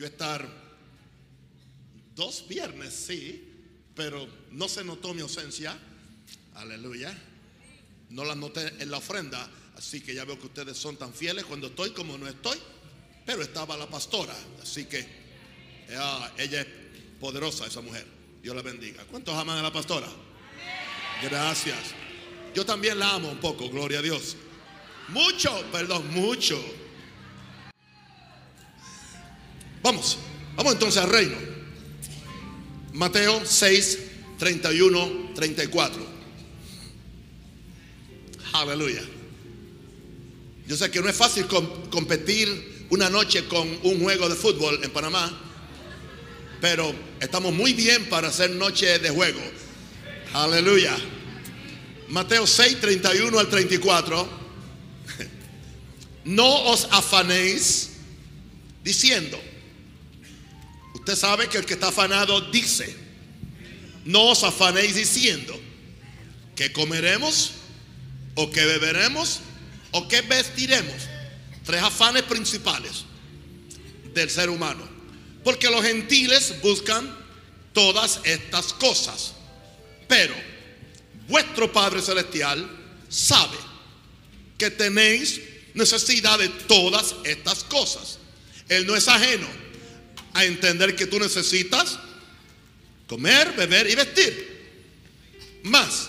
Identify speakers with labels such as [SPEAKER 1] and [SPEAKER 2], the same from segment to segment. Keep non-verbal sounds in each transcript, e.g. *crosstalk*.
[SPEAKER 1] yo estar dos viernes, sí, pero no se notó mi ausencia. Aleluya. No la noté en la ofrenda, así que ya veo que ustedes son tan fieles cuando estoy como no estoy. Pero estaba la pastora, así que ah, ella es poderosa, esa mujer. Dios la bendiga. ¿Cuántos aman a la pastora? Gracias. Yo también la amo un poco, gloria a Dios. Mucho, perdón, mucho. Vamos, vamos entonces al reino. Mateo 6, 31, 34. Aleluya. Yo sé que no es fácil competir una noche con un juego de fútbol en Panamá, pero estamos muy bien para hacer noche de juego. Aleluya. Mateo 6, 31 al 34. *laughs* No os afanéis diciendo. Usted sabe que el que está afanado dice, no os afanéis diciendo que comeremos o que beberemos o que vestiremos. Tres afanes principales del ser humano. Porque los gentiles buscan todas estas cosas. Pero vuestro Padre Celestial sabe que tenéis necesidad de todas estas cosas. Él no es ajeno a entender que tú necesitas comer, beber y vestir. Más,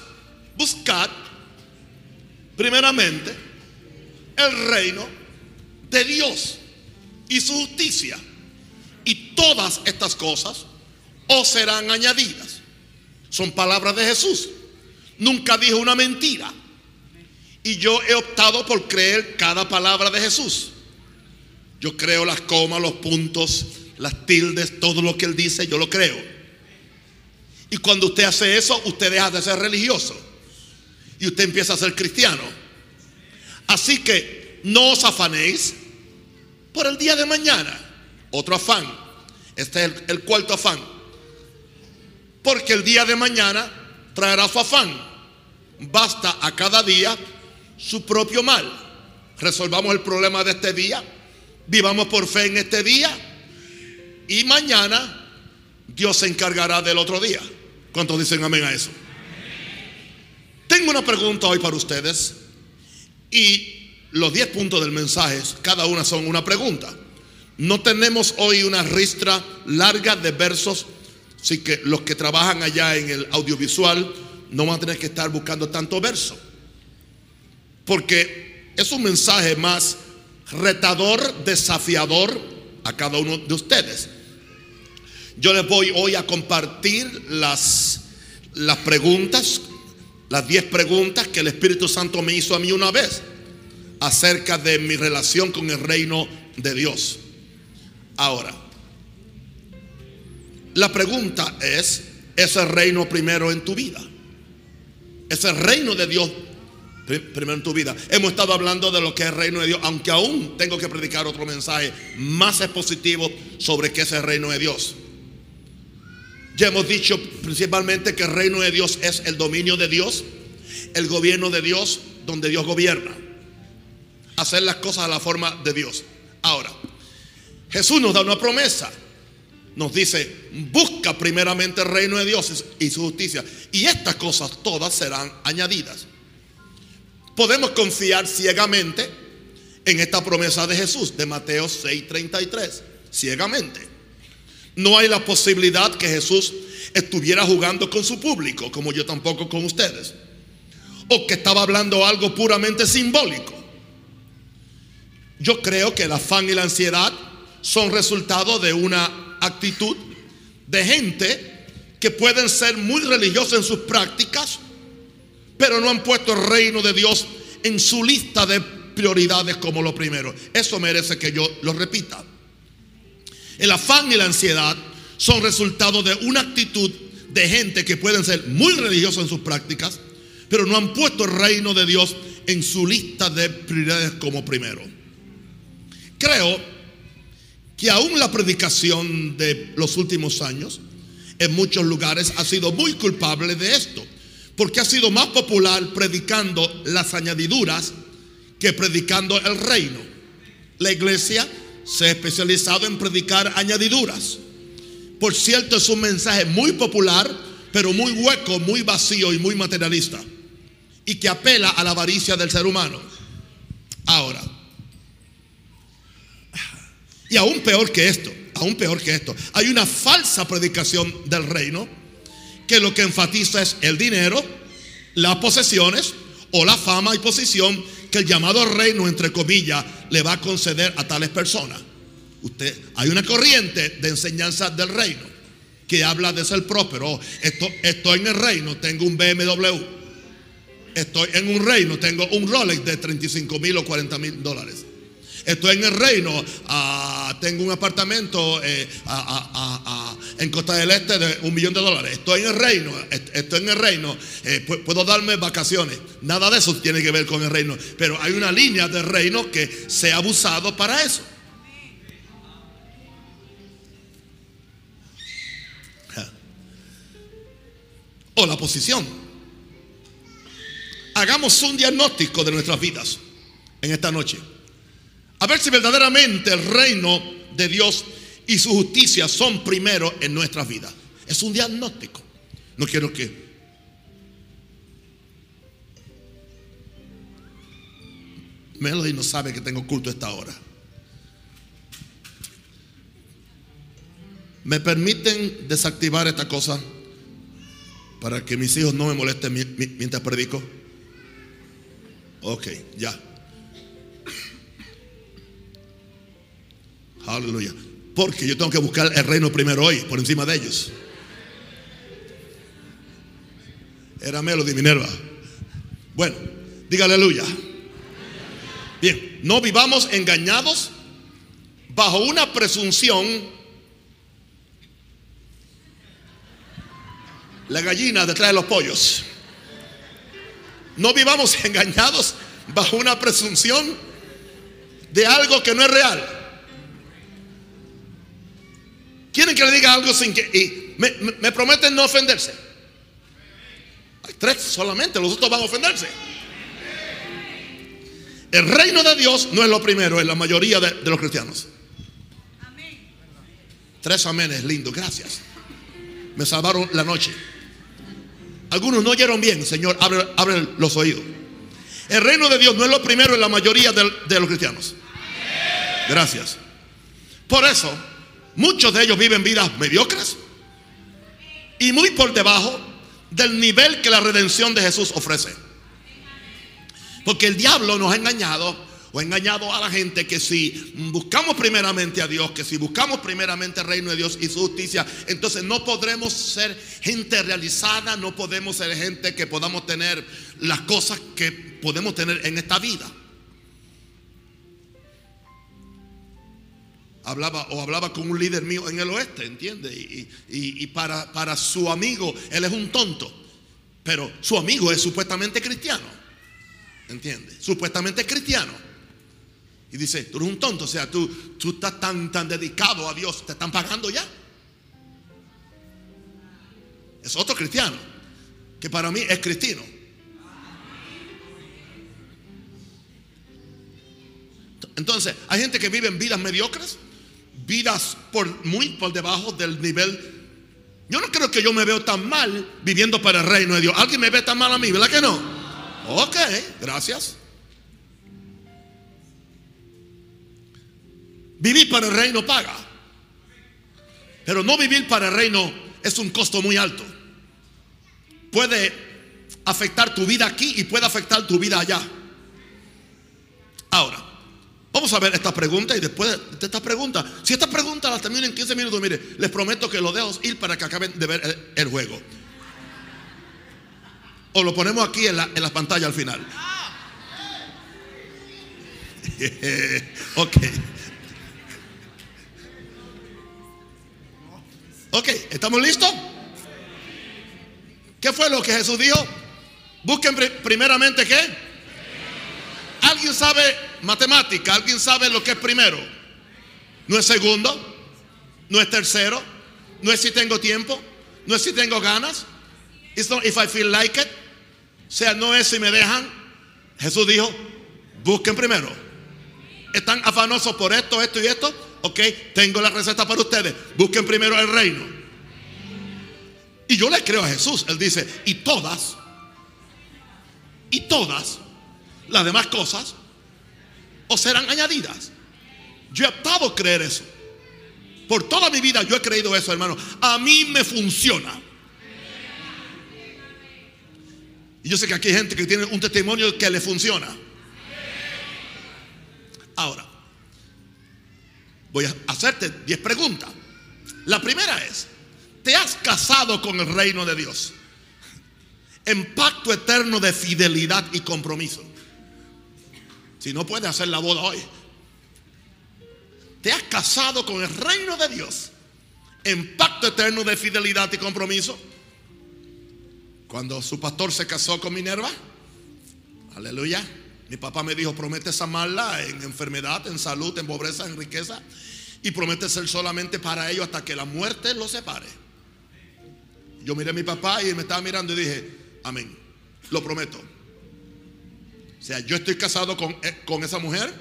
[SPEAKER 1] buscar primeramente el reino de Dios y su justicia. Y todas estas cosas os serán añadidas. Son palabras de Jesús. Nunca dijo una mentira. Y yo he optado por creer cada palabra de Jesús. Yo creo las comas, los puntos, las tildes, todo lo que él dice, yo lo creo. Y cuando usted hace eso, usted deja de ser religioso. Y usted empieza a ser cristiano. Así que no os afanéis por el día de mañana. Otro afán. Este es el, el cuarto afán. Porque el día de mañana traerá su afán. Basta a cada día su propio mal. Resolvamos el problema de este día. Vivamos por fe en este día. Y mañana Dios se encargará del otro día. ¿Cuántos dicen amén a eso? Tengo una pregunta hoy para ustedes. Y los 10 puntos del mensaje, cada una son una pregunta. No tenemos hoy una ristra larga de versos. Así que los que trabajan allá en el audiovisual no van a tener que estar buscando tanto verso porque es un mensaje más retador, desafiador a cada uno de ustedes. Yo les voy hoy a compartir las, las preguntas, las 10 preguntas que el Espíritu Santo me hizo a mí una vez acerca de mi relación con el reino de Dios. Ahora, la pregunta es, ¿es el reino primero en tu vida? ¿Es el reino de Dios primero en tu vida. Hemos estado hablando de lo que es el reino de Dios, aunque aún tengo que predicar otro mensaje más expositivo sobre qué es el reino de Dios. Ya hemos dicho principalmente que el reino de Dios es el dominio de Dios, el gobierno de Dios, donde Dios gobierna. Hacer las cosas a la forma de Dios. Ahora, Jesús nos da una promesa. Nos dice, busca primeramente el reino de Dios y su justicia. Y estas cosas todas serán añadidas. Podemos confiar ciegamente en esta promesa de Jesús, de Mateo 6:33, ciegamente. No hay la posibilidad que Jesús estuviera jugando con su público, como yo tampoco con ustedes, o que estaba hablando algo puramente simbólico. Yo creo que el afán y la ansiedad son resultado de una actitud de gente que pueden ser muy religiosa en sus prácticas, pero no han puesto el reino de Dios en su lista de prioridades como lo primero. Eso merece que yo lo repita. El afán y la ansiedad son resultado de una actitud de gente que pueden ser muy religiosos en sus prácticas, pero no han puesto el reino de Dios en su lista de prioridades como primero. Creo que aún la predicación de los últimos años en muchos lugares ha sido muy culpable de esto porque ha sido más popular predicando las añadiduras que predicando el reino. La iglesia se ha especializado en predicar añadiduras. Por cierto, es un mensaje muy popular, pero muy hueco, muy vacío y muy materialista. Y que apela a la avaricia del ser humano. Ahora, y aún peor que esto, aún peor que esto, hay una falsa predicación del reino que lo que enfatiza es el dinero, las posesiones o la fama y posición que el llamado reino, entre comillas, le va a conceder a tales personas. Usted, hay una corriente de enseñanza del reino que habla de ser próspero. Esto, estoy en el reino, tengo un BMW. Estoy en un reino, tengo un Rolex de 35 mil o 40 mil dólares. Estoy en el reino, ah, tengo un apartamento eh, en Costa del Este de un millón de dólares. Estoy en el reino, estoy en el reino, eh, puedo darme vacaciones. Nada de eso tiene que ver con el reino, pero hay una línea del reino que se ha abusado para eso. O la posición. Hagamos un diagnóstico de nuestras vidas en esta noche. A ver si verdaderamente el reino de Dios y su justicia son primero en nuestras vidas. Es un diagnóstico. No quiero que... Melody no sabe que tengo culto esta hora. ¿Me permiten desactivar esta cosa para que mis hijos no me molesten mientras predico? Ok, ya. Aleluya. Porque yo tengo que buscar el reino primero hoy, por encima de ellos. Era Melody Minerva. Bueno, diga aleluya. Bien, no vivamos engañados bajo una presunción. La gallina detrás de los pollos. No vivamos *laughs* engañados bajo una presunción de algo que no es real. Quieren que le diga algo sin que... Y me, prometen no ofenderse. Hay tres solamente, los otros van a ofenderse. El reino de Dios no es lo primero en la mayoría de, los cristianos. Tres amenes, lindo, gracias. Me salvaron la noche. Algunos no oyeron bien, Señor, abre, los oídos. El reino de Dios no es lo primero en la mayoría de los cristianos. Gracias. Por eso, Muchos de ellos viven vidas mediocres y muy por debajo del nivel que la redención de Jesús ofrece. Porque el diablo nos ha engañado o ha engañado a la gente que si buscamos primeramente a Dios, que si buscamos primeramente el reino de Dios y su justicia, entonces no podremos ser gente realizada, no podemos ser gente que podamos tener las cosas que podemos tener en esta vida. Hablaba o hablaba con un líder mío en el oeste, ¿entiende? Y, para, para, su amigo, él es un tonto, pero su amigo es supuestamente cristiano, ¿entiende? Supuestamente cristiano. Y dice, tú eres un tonto, o sea, tú, tú estás tan, tan dedicado a Dios, te están pagando ya. Es otro cristiano, que para mí es cristiano. Entonces, hay gente que vive en vidas mediocres vidas por, muy por debajo del nivel. Yo no creo que yo me veo tan mal viviendo para el reino de Dios. ¿Alguien me ve tan mal a mí? ¿Verdad que no? Ok, gracias. Vivir para el reino paga. Pero no vivir para el reino es un costo muy alto. Puede afectar tu vida aquí y puede afectar tu vida allá. Ahora, Vamos a ver esta pregunta y después de esta pregunta, si esta pregunta la termino en 15 minutos, mire, les prometo que lo dejo ir para que acaben de ver el, juego. O lo ponemos aquí en la, en la pantalla al final. *laughs* ok. Ok, ¿estamos listos? ¿Qué fue lo que Jesús dijo? Busquen primeramente qué? ¿Alguien sabe matemática? ¿Alguien sabe lo que es primero? No es segundo, no es tercero, no es si tengo tiempo, no es si tengo ganas. It's not if I feel like it. O sea, no es si me dejan. Jesús dijo, busquen primero. están afanosos por esto, esto y esto. Ok, tengo la receta para ustedes. Busquen primero el reino. Y yo le creo a Jesús. Él dice, y todas, y todas las demás cosas os serán añadidas. Yo he optado creer eso. Por toda mi vida yo he creído eso, hermano. A mí me funciona. Y yo sé que aquí hay gente que tiene un testimonio que le funciona. Ahora, voy a hacerte 10 preguntas. La primera es, ¿te has casado con el reino de Dios? En pacto eterno de fidelidad y compromiso. Si no puedes hacer la boda hoy, ¿te has casado con el reino de Dios? En pacto eterno de fidelidad y compromiso. Cuando su pastor se casó con Minerva, aleluya, mi papá me dijo, promete amarla en enfermedad, en salud, en pobreza, en riqueza, y promete ser solamente para ellos hasta que la muerte los separe. Yo miré a mi papá y me estaba mirando y dije, amén, lo prometo. O sea, yo estoy casado con, eh, con esa mujer,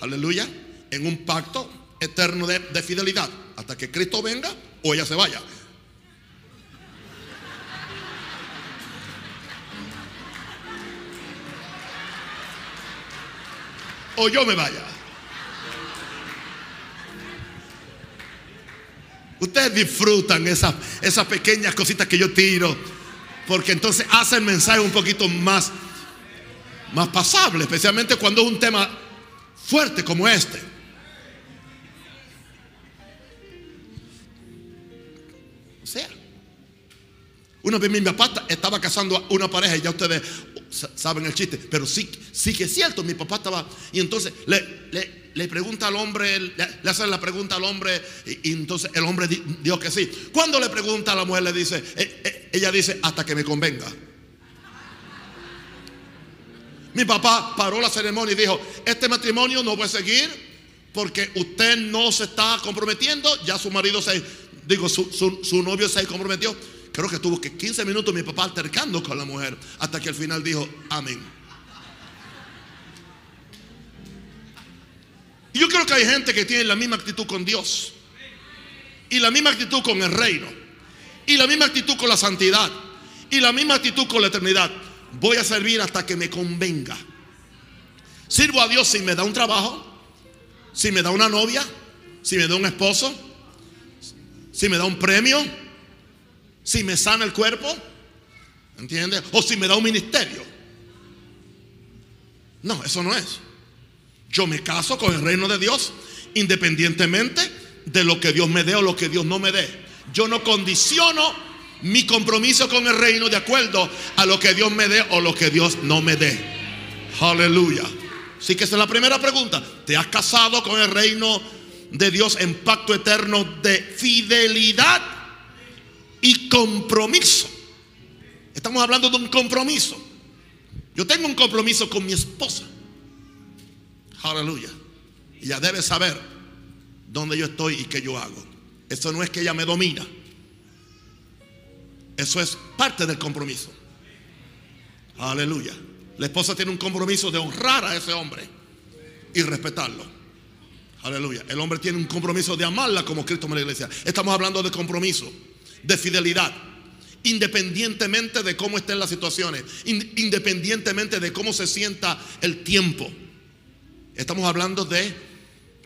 [SPEAKER 1] aleluya, en un pacto eterno de, de fidelidad, hasta que Cristo venga o ella se vaya. o yo me vaya. Ustedes disfrutan esas, esas pequeñas cositas que yo tiro, porque entonces hace el mensaje un poquito más, más pasable, especialmente cuando es un tema fuerte como este. O sea, una vez mi papá estaba casando a una pareja y ya ustedes saben el chiste, pero sí, sí que es cierto, mi papá estaba, y entonces le, le, pregunta al hombre, le, hace la pregunta al hombre, y, entonces el hombre dijo que sí. Cuando le pregunta a la mujer, le dice, eh, eh, ella dice, hasta que me convenga. Mi papá paró la ceremonia y dijo, este matrimonio no puede seguir porque usted no se está comprometiendo, ya su marido se, digo, su, su, su novio se comprometió Creo que tuvo que 15 minutos mi papá altercando con la mujer hasta que al final dijo amén. Yo creo que hay gente que tiene la misma actitud con Dios y la misma actitud con el reino y la misma actitud con la santidad y la misma actitud con la eternidad. Voy a servir hasta que me convenga. Sirvo a Dios si me da un trabajo, si me da una novia, si me da un esposo, si me da un premio si me sana el cuerpo, ¿entiendes? O si me da un ministerio. No, eso no es. Yo me caso con el reino de Dios independientemente de lo que Dios me dé o lo que Dios no me dé. Yo no condiciono mi compromiso con el reino de acuerdo a lo que Dios me dé o lo que Dios no me dé. Aleluya. Así que esa es la primera pregunta. ¿Te has casado con el reino de Dios en pacto eterno de fidelidad? y compromiso. Estamos hablando de un compromiso. Yo tengo un compromiso con mi esposa. Aleluya. Ella debe saber dónde yo estoy y qué yo hago. Eso no es que ella me domina. Eso es parte del compromiso. Aleluya. La esposa tiene un compromiso de honrar a ese hombre y respetarlo. Aleluya. El hombre tiene un compromiso de amarla como Cristo me la iglesia. Estamos hablando de compromiso de fidelidad. Independientemente de cómo estén las situaciones, independientemente de cómo se sienta el tiempo. Estamos hablando de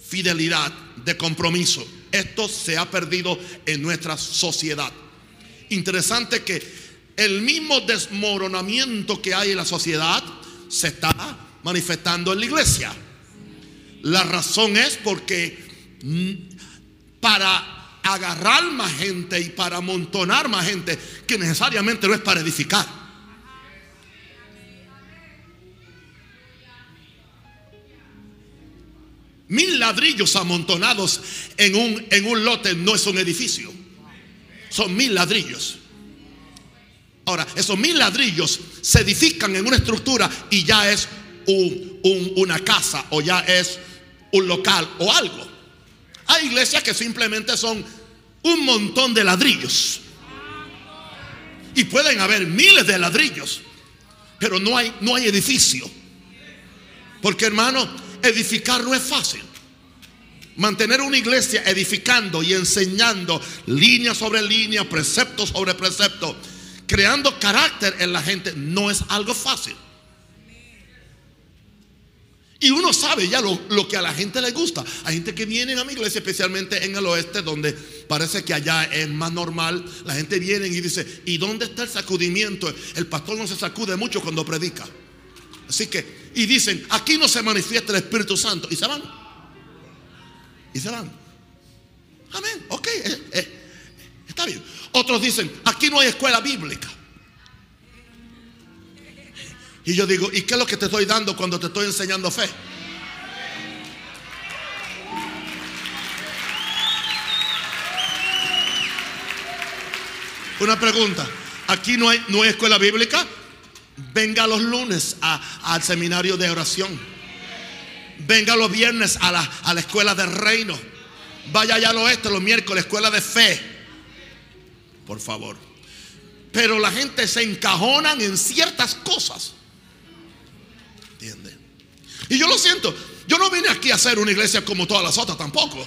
[SPEAKER 1] fidelidad, de compromiso. Esto se ha perdido en nuestra sociedad. Interesante que el mismo desmoronamiento que hay en la sociedad se está manifestando en la iglesia. La razón es porque mm, para agarrar más gente y para amontonar más gente que necesariamente no es para edificar. Mil ladrillos amontonados en un, en un lote no es un edificio. Son mil ladrillos. Ahora, esos mil ladrillos se edifican en una estructura y ya es una casa o ya es un local o algo. Hay iglesias que simplemente son un montón de ladrillos. Y pueden haber miles de ladrillos, pero no hay, no hay edificio. Porque hermano, edificar no es fácil. Mantener una iglesia edificando y enseñando línea sobre línea, precepto sobre precepto, creando carácter en la gente, no es algo fácil. Y uno sabe ya lo, que a la gente le gusta. Hay gente que viene a mi iglesia, especialmente en el oeste, donde parece que allá es más normal. La gente viene y dice, ¿y dónde está el sacudimiento? El pastor no se sacude mucho cuando predica. Así que, y dicen, aquí no se manifiesta el Espíritu Santo. Y se van. Y se van. Amén. Ok, eh, eh, está bien. Otros dicen, aquí no hay escuela bíblica. Y yo digo, ¿y qué es lo que te estoy dando cuando te estoy enseñando fe? Una pregunta, aquí no hay, no hay escuela bíblica. Venga los lunes al seminario de oración. Venga los viernes a la, a la escuela del reino. Vaya allá al oeste los miércoles, escuela de fe. Por favor. Pero la gente se encajonan en ciertas cosas y yo lo siento, yo no vine aquí a hacer una iglesia como todas las otras tampoco.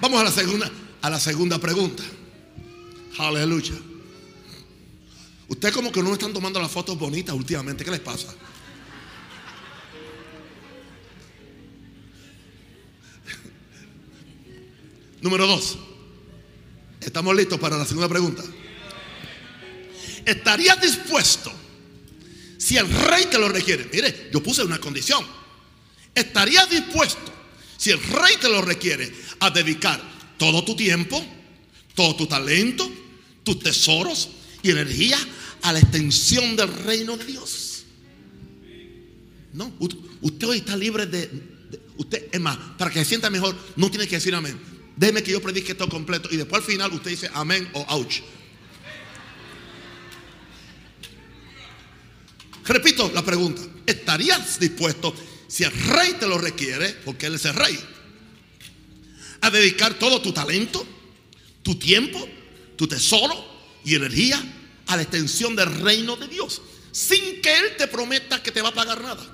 [SPEAKER 1] Vamos a la segunda, a la segunda pregunta. Aleluya. Usted como que no están tomando las fotos bonitas últimamente. ¿Qué les pasa? Número dos. ¿Estamos listos para la segunda pregunta? ¿Estarías dispuesto si el rey te lo requiere? Mire, yo puse una condición. ¿Estarías dispuesto si el rey te lo requiere a dedicar todo tu tiempo, todo tu talento, tus tesoros y energía a la extensión del reino de Dios? No, usted hoy está libre de, usted, es más, para que se sienta mejor, no tiene que decir amén. Déjeme que yo predique esto completo y después al final usted dice amén o ouch. Repito la pregunta. ¿Estarías dispuesto, si el rey te lo requiere, porque él es el rey, a dedicar todo tu talento, tu tiempo, tu tesoro y energía a la extensión del reino de Dios? Sin que Él te prometa que te va a pagar nada.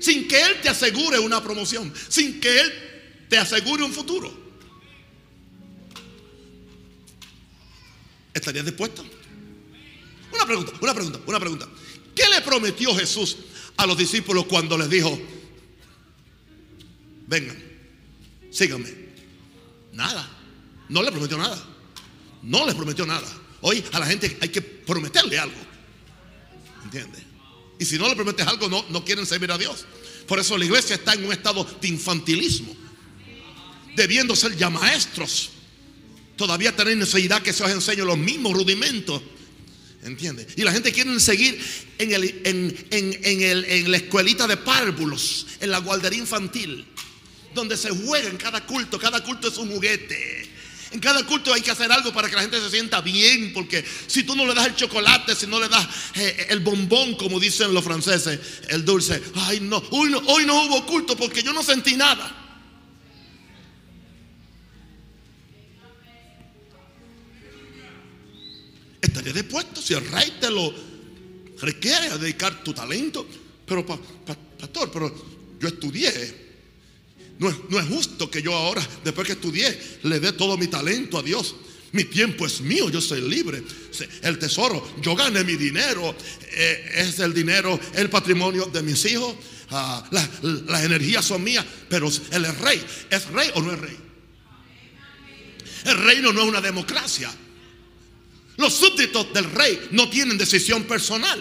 [SPEAKER 1] Sin que Él te asegure una promoción. Sin que Él te asegure un futuro. ¿Estarías dispuesto? Una pregunta, una pregunta, una pregunta. ¿Qué le prometió Jesús a los discípulos cuando les dijo, vengan, síganme? Nada. No le prometió nada. No les prometió nada. Hoy a la gente hay que prometerle algo. ¿Entiendes? Y si no le prometes algo, no, no quieren servir a Dios. Por eso la iglesia está en un estado de infantilismo debiendo ser ya maestros, todavía tener necesidad que se os enseñe los mismos rudimentos. ¿Entiende? Y la gente quiere seguir en, el, en, la escuelita de párvulos, en la guardería infantil, donde se juega en cada culto. Cada culto es un juguete. En cada culto hay que hacer algo para que la gente se sienta bien, porque si tú no le das el chocolate, si no le das eh, el bombón, como dicen los franceses, el dulce, ay no, hoy no, no hubo culto porque yo no sentí nada. estaría dispuesto si el rey te lo requiere a dedicar tu talento. Pero, pastor, pero yo estudié. No es, no es justo que yo ahora, después que estudié, le dé todo mi talento a Dios. Mi tiempo es mío, yo soy libre. El tesoro, yo gané mi dinero. Eh, es el dinero, el patrimonio de mis hijos. Ah, las energías son mías. Pero el rey, ¿es rey o no es rey? El reino no es una democracia. Los súbditos del rey no tienen decisión personal.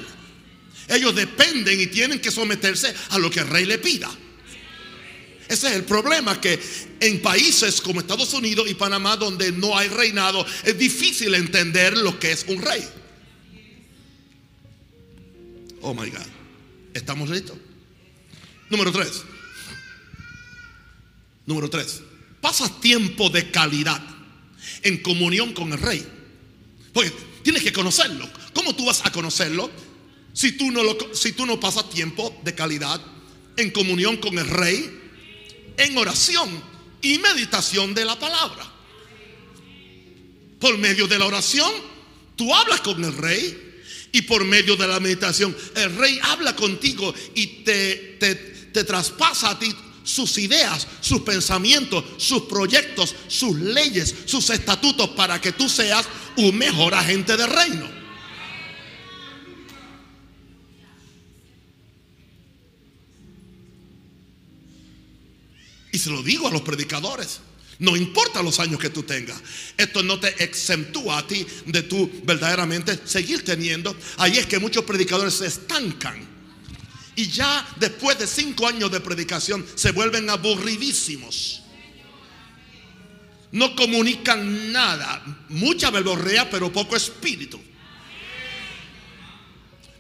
[SPEAKER 1] Ellos dependen y tienen que someterse a lo que el rey le pida. Ese es el problema que en países como Estados Unidos y Panamá donde no hay reinado es difícil entender lo que es un rey. Oh my God. ¿Estamos listos? Número tres. Número tres. Pasas tiempo de calidad en comunión con el rey. Porque tienes que conocerlo. ¿Cómo tú vas a conocerlo si tú no, lo, si tú no pasas tiempo de calidad en comunión con el rey, en oración y meditación de la palabra? Por medio de la oración, tú hablas con el rey. Y por medio de la meditación, el rey habla contigo y te, te, te traspasa a ti sus ideas, sus pensamientos, sus proyectos, sus leyes, sus estatutos para que tú seas un mejor agente del reino. Y se lo digo a los predicadores. No importa los años que tú tengas. Esto no te exentúa a ti de tú verdaderamente seguir teniendo. Ahí es que muchos predicadores se estancan. Y ya después de cinco años de predicación se vuelven aburridísimos. No comunican nada. Mucha verborrea, pero poco espíritu.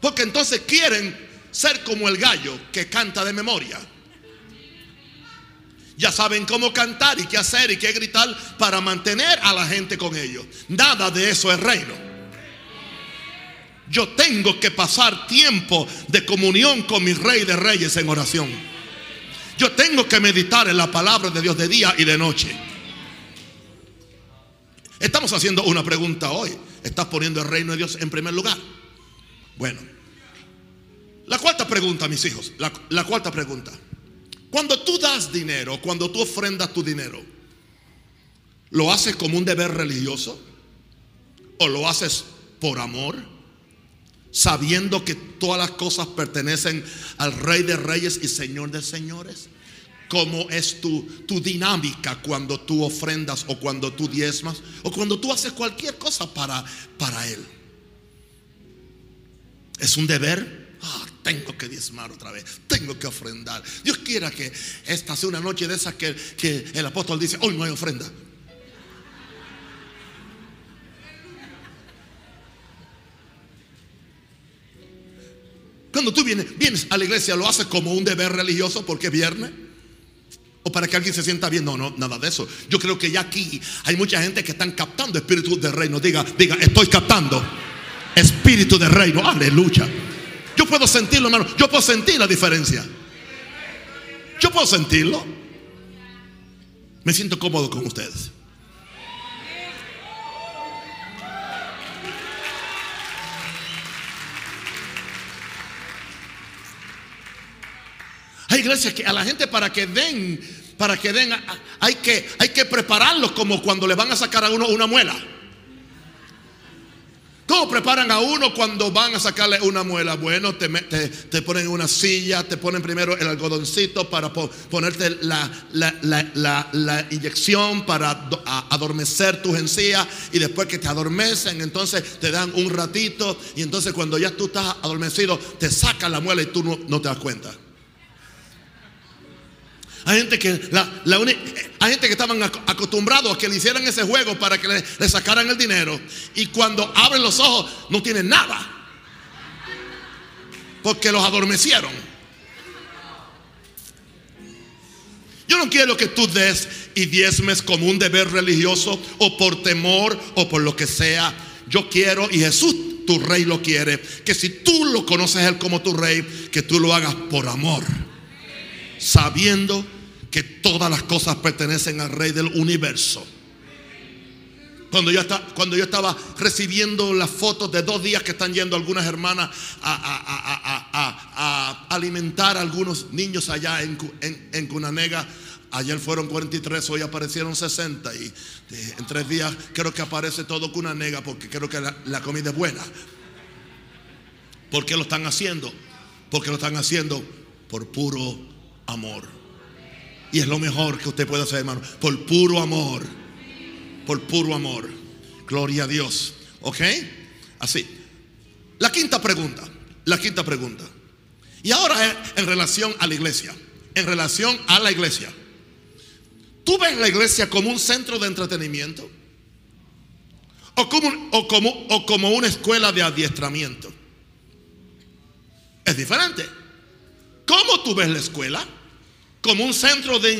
[SPEAKER 1] Porque entonces quieren ser como el gallo que canta de memoria. Ya saben cómo cantar y qué hacer y qué gritar para mantener a la gente con ellos. Nada de eso es reino. Yo tengo que pasar tiempo de comunión con mi rey de reyes en oración. Yo tengo que meditar en la palabra de Dios de día y de noche. Estamos haciendo una pregunta hoy. ¿Estás poniendo el reino de Dios en primer lugar? Bueno. La cuarta pregunta, mis hijos. La, cuarta pregunta. Cuando tú das dinero, cuando tú ofrendas tu dinero, ¿lo haces como un deber religioso? ¿O lo haces por amor? Sabiendo que todas las cosas pertenecen al Rey de Reyes y Señor de Señores. ¿Cómo es tu, tu dinámica cuando tú ofrendas o cuando tú diezmas o cuando tú haces cualquier cosa para, para Él? ¿Es un deber? Ah, tengo que diezmar otra vez, tengo que ofrendar. Dios quiera que esta sea una noche de esas que, que el apóstol dice, hoy no hay ofrenda. Cuando tú vienes, vienes a la iglesia, ¿lo haces como un deber religioso porque es viernes? ¿O para que alguien se sienta bien? No, no, nada de eso. Yo creo que ya aquí hay mucha gente que están captando espíritu de reino. Diga, diga, estoy captando espíritu de reino. Aleluya. Yo puedo sentirlo, hermano. Yo puedo sentir la diferencia. Yo puedo sentirlo. Me siento cómodo con ustedes. Hay iglesias que a la gente para que den, para que den, hay que, hay que prepararlos como cuando le van a sacar a uno una muela. ¿Cómo preparan a uno cuando van a sacarle una muela? Bueno, te, te, te ponen en una silla, te ponen primero el algodoncito para po ponerte la, la, la, la, inyección para adormecer tus encías y después que te adormecen, entonces te dan un ratito y entonces cuando ya tú estás adormecido, te sacan la muela y tú no te das cuenta. Hay gente que, la, la hay gente que estaban acostumbrados a que le hicieran ese juego para que le, sacaran el dinero. Y cuando abren los ojos no tienen nada. Porque los adormecieron. Yo no quiero que tú des y diezmes como un deber religioso o por temor o por lo que sea. Yo quiero, y Jesús, tu rey, lo quiere, que si tú lo conoces él como tu rey, que tú lo hagas por amor. Sabiendo que todas las cosas pertenecen al Rey del universo. Cuando yo, estaba, recibiendo las fotos de dos días que están yendo algunas hermanas a, alimentar a algunos niños allá en, en, en, Cunanega, ayer fueron 43, hoy aparecieron 60 y en tres días creo que aparece todo Cunanega porque creo que la comida es buena. ¿Por qué lo están haciendo? Porque lo están haciendo por puro amor. Y es lo mejor que usted puede hacer, hermano. Por puro amor. Por puro amor. Gloria a Dios. ¿Ok? Así. La quinta pregunta. La quinta pregunta. Y ahora en relación a la iglesia. En relación a la iglesia. ¿Tú ves la iglesia como un centro de entretenimiento? O como, o como, o como una escuela de adiestramiento. Es diferente. ¿Cómo tú ves la escuela? Como un centro de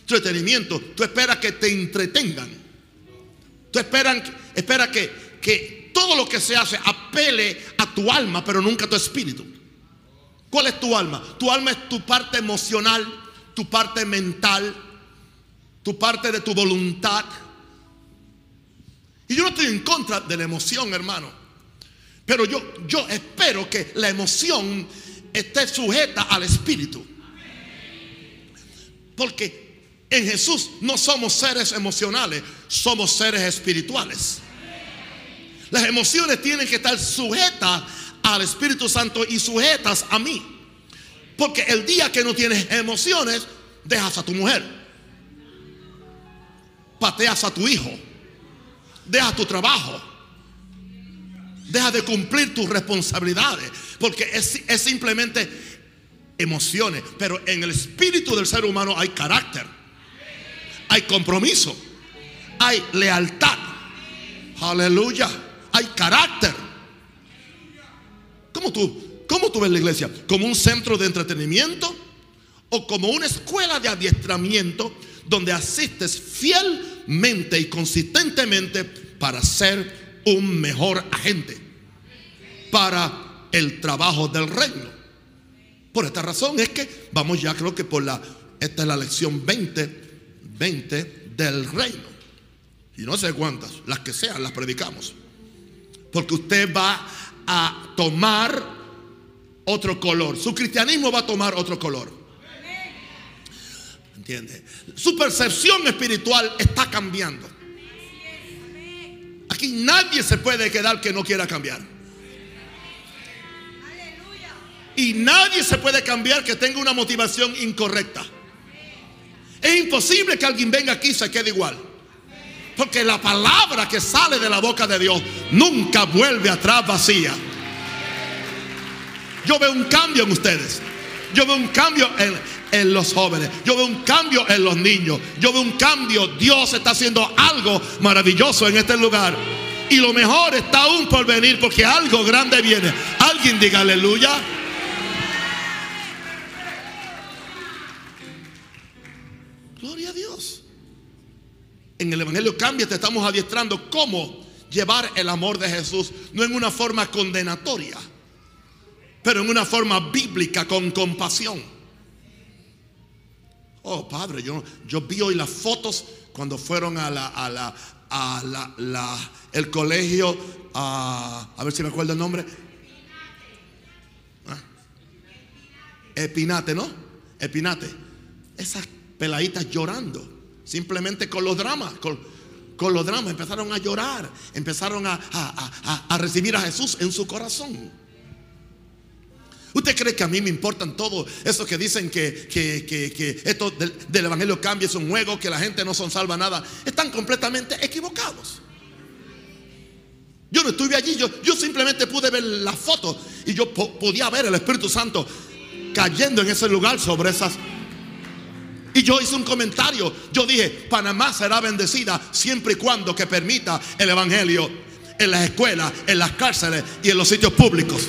[SPEAKER 1] entretenimiento. Tú esperas que te entretengan. Tú esperas espera que, que todo lo que se hace apele a tu alma, pero nunca a tu espíritu. ¿Cuál es tu alma? Tu alma es tu parte emocional, tu parte mental, tu parte de tu voluntad. Y yo no estoy en contra de la emoción, hermano. Pero yo, yo espero que la emoción esté sujeta al espíritu. Porque en Jesús no somos seres emocionales, somos seres espirituales. Las emociones tienen que estar sujetas al Espíritu Santo y sujetas a mí. Porque el día que no tienes emociones, dejas a tu mujer, pateas a tu hijo, dejas tu trabajo, dejas de cumplir tus responsabilidades, porque es, es simplemente emociones. Pero en el espíritu del ser humano hay carácter, hay compromiso, hay lealtad. Aleluya, hay carácter. ¿Cómo tú, cómo tú ves la iglesia? ¿Como un centro de entretenimiento? ¿O como una escuela de adiestramiento donde asistes fielmente y consistentemente para ser un mejor agente para el trabajo del reino? Por esta razón es que vamos ya creo que por la, esta es la lección 20, 20 del reino. Y no sé cuántas, las que sean, las predicamos. Porque usted va a tomar otro color. Su cristianismo va a tomar otro color. ¿Entiende? Su percepción espiritual está cambiando. Aquí nadie se puede quedar que no quiera cambiar. Y nadie se puede cambiar que tenga una motivación incorrecta. Es imposible que alguien venga aquí y se quede igual. Porque la palabra que sale de la boca de Dios nunca vuelve atrás vacía. Yo veo un cambio en ustedes. Yo veo un cambio en, en, los jóvenes. Yo veo un cambio en los niños. Yo veo un cambio. Dios está haciendo algo maravilloso en este lugar. Y lo mejor está aún por venir porque algo grande viene. Alguien diga aleluya. En el Evangelio Cambia te estamos adiestrando cómo llevar el amor de Jesús, no en una forma condenatoria, pero en una forma bíblica con compasión. Oh, Padre, yo, yo vi hoy las fotos cuando fueron a la, a la, a la, el colegio, a, a ver si me acuerdo el nombre. ¿Ah? Epinate, ¿no? Epinate. Esas peladitas llorando, simplemente con los dramas, con, los dramas, empezaron a llorar, empezaron a, recibir a Jesús en su corazón. ¿Usted cree que a mí me importan todo eso que dicen que, que, esto del, Evangelio cambia, es un juego, que la gente no son salva nada? Están completamente equivocados. Yo no estuve allí, yo, simplemente pude ver la foto y yo po podía ver el Espíritu Santo cayendo en ese lugar sobre esas. Y yo hice un comentario, yo dije, Panamá será bendecida siempre y cuando que permita el Evangelio en las escuelas, en las cárceles y en los sitios públicos.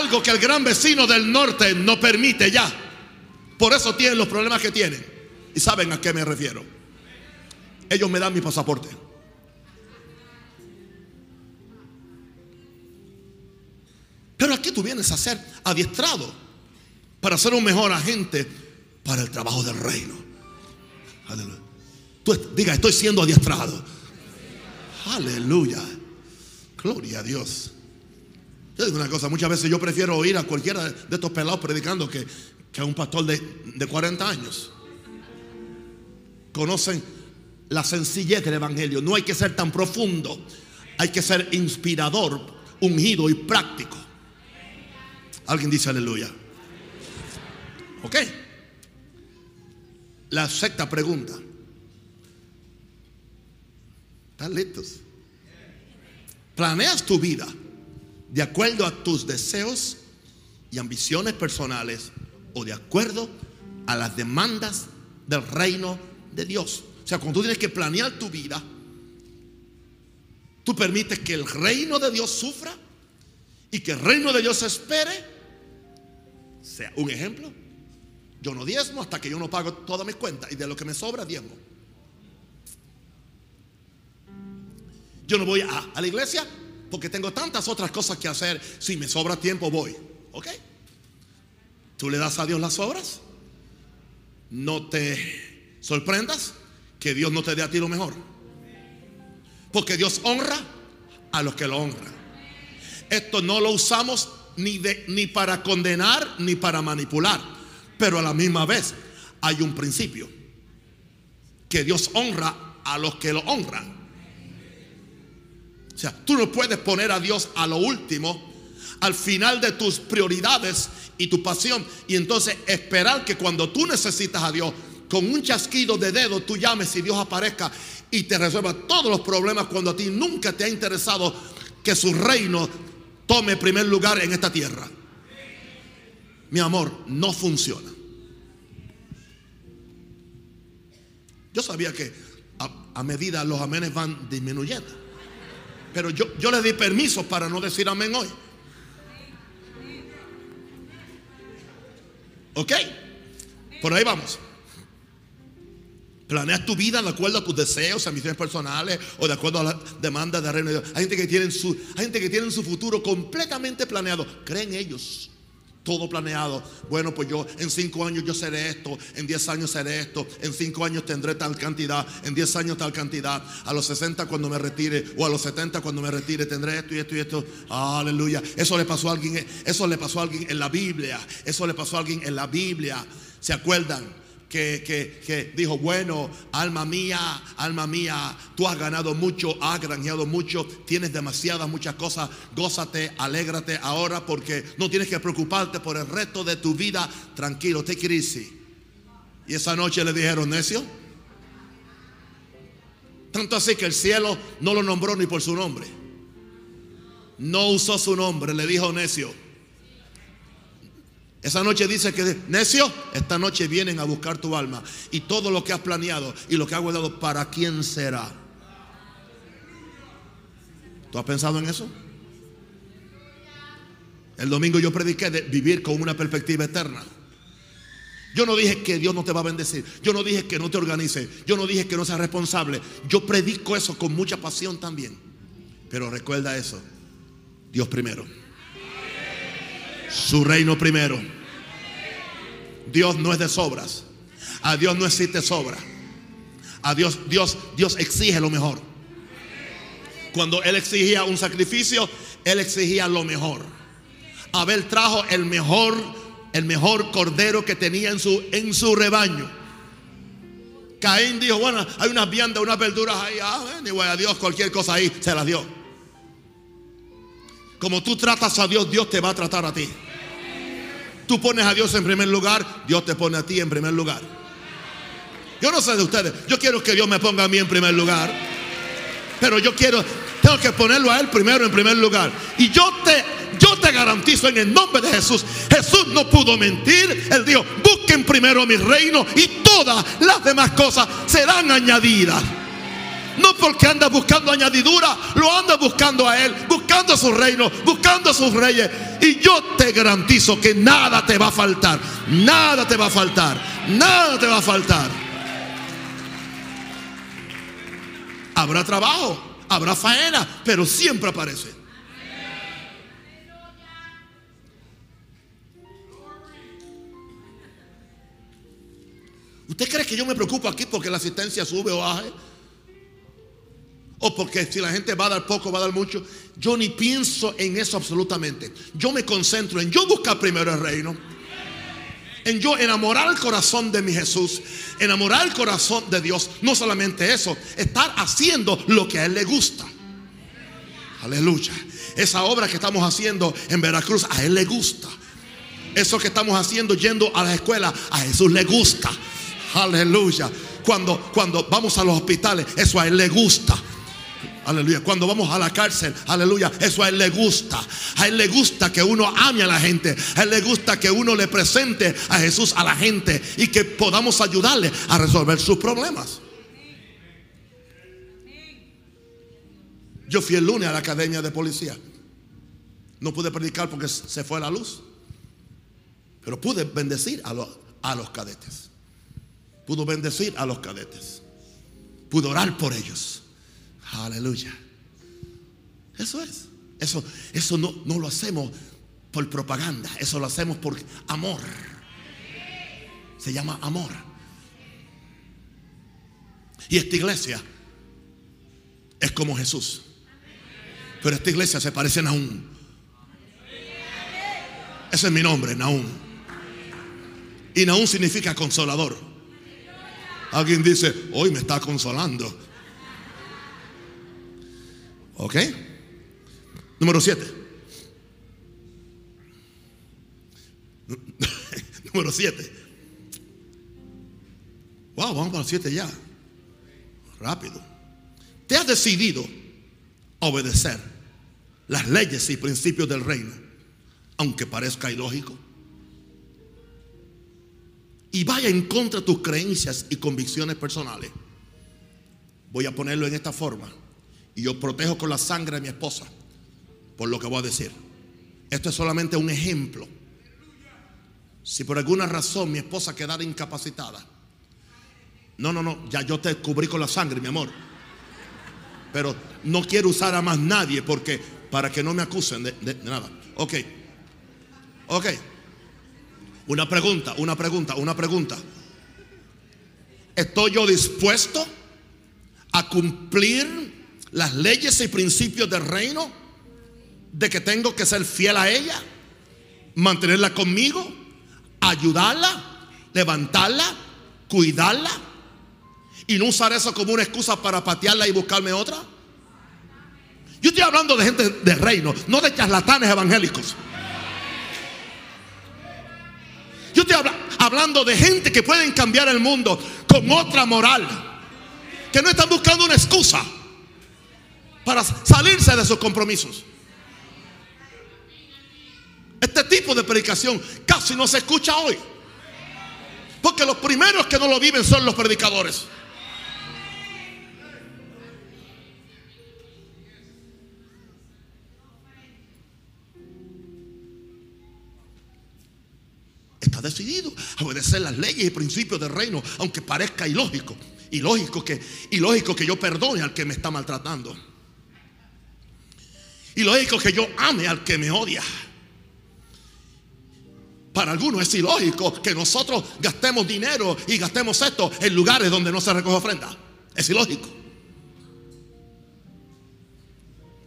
[SPEAKER 1] algo que el gran vecino del norte no permite ya. Por eso tienen los problemas que tienen. Y saben a qué me refiero. Ellos me dan mi pasaporte. Pero aquí tú vienes a ser adiestrado para ser un mejor agente para el trabajo del reino. Aleluya. Tú diga, estoy siendo adiestrado. Aleluya. Gloria a Dios. Yo digo una cosa, muchas veces yo prefiero oír a cualquiera de estos pelados predicando que, que a un pastor de, de 40 años. Conocen la sencillez del Evangelio. No hay que ser tan profundo. Hay que ser inspirador, ungido y práctico. Alguien dice aleluya. ¿Ok? La sexta pregunta. ¿Están listos? ¿Planeas tu vida de acuerdo a tus deseos y ambiciones personales o de acuerdo a las demandas del reino de Dios? O sea, cuando tú tienes que planear tu vida, tú permites que el reino de Dios sufra y que el reino de Dios espere. Sea un ejemplo. Yo no diezmo hasta que yo no pago todas mis cuentas y de lo que me sobra diezmo. Yo no voy a, a la iglesia porque tengo tantas otras cosas que hacer. Si me sobra tiempo, voy. ¿Ok? ¿Tú le das a Dios las obras? No te sorprendas que Dios no te dé a ti lo mejor. Porque Dios honra a los que lo honran. Esto no lo usamos ni, de, ni para condenar ni para manipular. Pero a la misma vez hay un principio. Que Dios honra a los que lo honran. O sea, tú no puedes poner a Dios a lo último, al final de tus prioridades y tu pasión. Y entonces esperar que cuando tú necesitas a Dios, con un chasquido de dedo tú llames y Dios aparezca y te resuelva todos los problemas cuando a ti nunca te ha interesado que su reino tome primer lugar en esta tierra. Mi amor, no funciona. Yo sabía que a, medida los amenes van disminuyendo. Pero yo, yo le di permiso para no decir amén hoy. ¿Ok? Por ahí vamos. Planeas tu vida de acuerdo a tus deseos, ambiciones personales o de acuerdo a la demanda del reino de Dios. Hay gente que tiene su, hay gente que tiene su futuro completamente planeado. Creen ellos. Todo planeado. Bueno, pues yo en cinco años yo seré esto, en diez años seré esto, en cinco años tendré tal cantidad, en diez años tal cantidad, a los 60 cuando me retire o a los 70 cuando me retire tendré esto y esto y esto. Aleluya. Eso le pasó a alguien, eso le pasó a alguien en la Biblia. Eso le pasó a alguien en la Biblia. ¿Se acuerdan? Que, dijo, bueno, alma mía, alma mía, tú has ganado mucho, has granjeado mucho, tienes demasiadas, muchas cosas, gózate, alégrate ahora porque no tienes que preocuparte por el resto de tu vida, tranquilo, te crisis. Y esa noche le dijeron, necio. Tanto así que el cielo no lo nombró ni por su nombre. No usó su nombre, le dijo necio. Esa noche dice que, necio, esta noche vienen a buscar tu alma. Y todo lo que has planeado y lo que has guardado, ¿para quién será? ¿Tú has pensado en eso? El domingo yo prediqué de vivir con una perspectiva eterna. Yo no dije que Dios no te va a bendecir. Yo no dije que no te organice. Yo no dije que no seas responsable. Yo predico eso con mucha pasión también. Pero recuerda eso. Dios primero. Su reino primero. Dios no es de sobras. A Dios no existe sobra. A Dios, Dios, Dios exige lo mejor. Cuando Él exigía un sacrificio, Él exigía lo mejor. Abel trajo el mejor, el mejor cordero que tenía en su, en su rebaño. Caín dijo, bueno, hay unas viandas, unas verduras ahí. Ah, a Dios cualquier cosa ahí se las dio. Como tú tratas a Dios, Dios te va a tratar a ti. Tú pones a Dios en primer lugar, Dios te pone a ti en primer lugar. Yo no sé de ustedes, yo quiero que Dios me ponga a mí en primer lugar. Pero yo quiero, tengo que ponerlo a Él primero en primer lugar. Y yo te, yo te garantizo en el nombre de Jesús, Jesús no pudo mentir. Él dijo, busquen primero mi reino y todas las demás cosas serán añadidas. No porque anda buscando añadidura, lo anda buscando a Él, buscando a su reino, buscando a sus reyes. Y yo te garantizo que nada te va a faltar, nada te va a faltar, nada te va a faltar. Habrá trabajo, habrá faena, pero siempre aparece. ¿Usted cree que yo me preocupo aquí porque la asistencia sube o baje? O porque si la gente va a dar poco, va a dar mucho. Yo ni pienso en eso absolutamente. Yo me concentro en yo buscar primero el reino. En yo enamorar el corazón de mi Jesús. Enamorar el corazón de Dios. No solamente eso. Estar haciendo lo que a Él le gusta. Aleluya. Esa obra que estamos haciendo en Veracruz, a Él le gusta. Eso que estamos haciendo yendo a la escuela, a Jesús le gusta. Aleluya. Cuando, cuando vamos a los hospitales, eso a Él le gusta. Aleluya. Cuando vamos a la cárcel, aleluya. Eso a Él le gusta. A Él le gusta que uno ame a la gente. A Él le gusta que uno le presente a Jesús a la gente y que podamos ayudarle a resolver sus problemas. Yo fui el lunes a la academia de policía. No pude predicar porque se fue la luz. Pero pude bendecir a los, cadetes. Pudo bendecir a los cadetes. Pude orar por ellos. Aleluya. Eso es. Eso, eso no, no lo hacemos por propaganda. Eso lo hacemos por amor. Se llama amor. Y esta iglesia es como Jesús. Pero esta iglesia se parece a Naúm. Ese es mi nombre, Naúm. Y Naúm significa consolador. Alguien dice, hoy me está consolando. ¿Ok? Número 7. *laughs* Número 7. Wow, vamos para el 7 ya. Rápido. Te has decidido obedecer las leyes y principios del reino, aunque parezca ilógico. Y vaya en contra de tus creencias y convicciones personales. Voy a ponerlo en esta forma. Y yo protejo con la sangre de mi esposa por lo que voy a decir. Esto es solamente un ejemplo. Si por alguna razón mi esposa quedara incapacitada, no, no, no, ya yo te cubrí con la sangre, mi amor. Pero no quiero usar a más nadie porque para que no me acusen de, de nada. Ok, ok. Una pregunta, una pregunta, una pregunta. ¿Estoy yo dispuesto a cumplir las leyes y principios del reino? De que tengo que ser fiel a ella, mantenerla conmigo, ayudarla, levantarla, cuidarla y no usar eso como una excusa para patearla y buscarme otra. Yo estoy hablando de gente de reino, no de charlatanes evangélicos. Yo estoy hablando de gente que pueden cambiar el mundo con otra moral. Que no están buscando una excusa para salirse de sus compromisos. Este tipo de predicación casi no se escucha hoy. Porque los primeros que no lo viven son los predicadores. Está decidido a obedecer las leyes y principios del reino, aunque parezca ilógico. Ilógico que, ilógico que yo perdone al que me está maltratando. Ilógico que yo ame al que me odia. Para algunos es ilógico que nosotros gastemos dinero y gastemos esto en lugares donde no se recoge ofrenda. Es ilógico.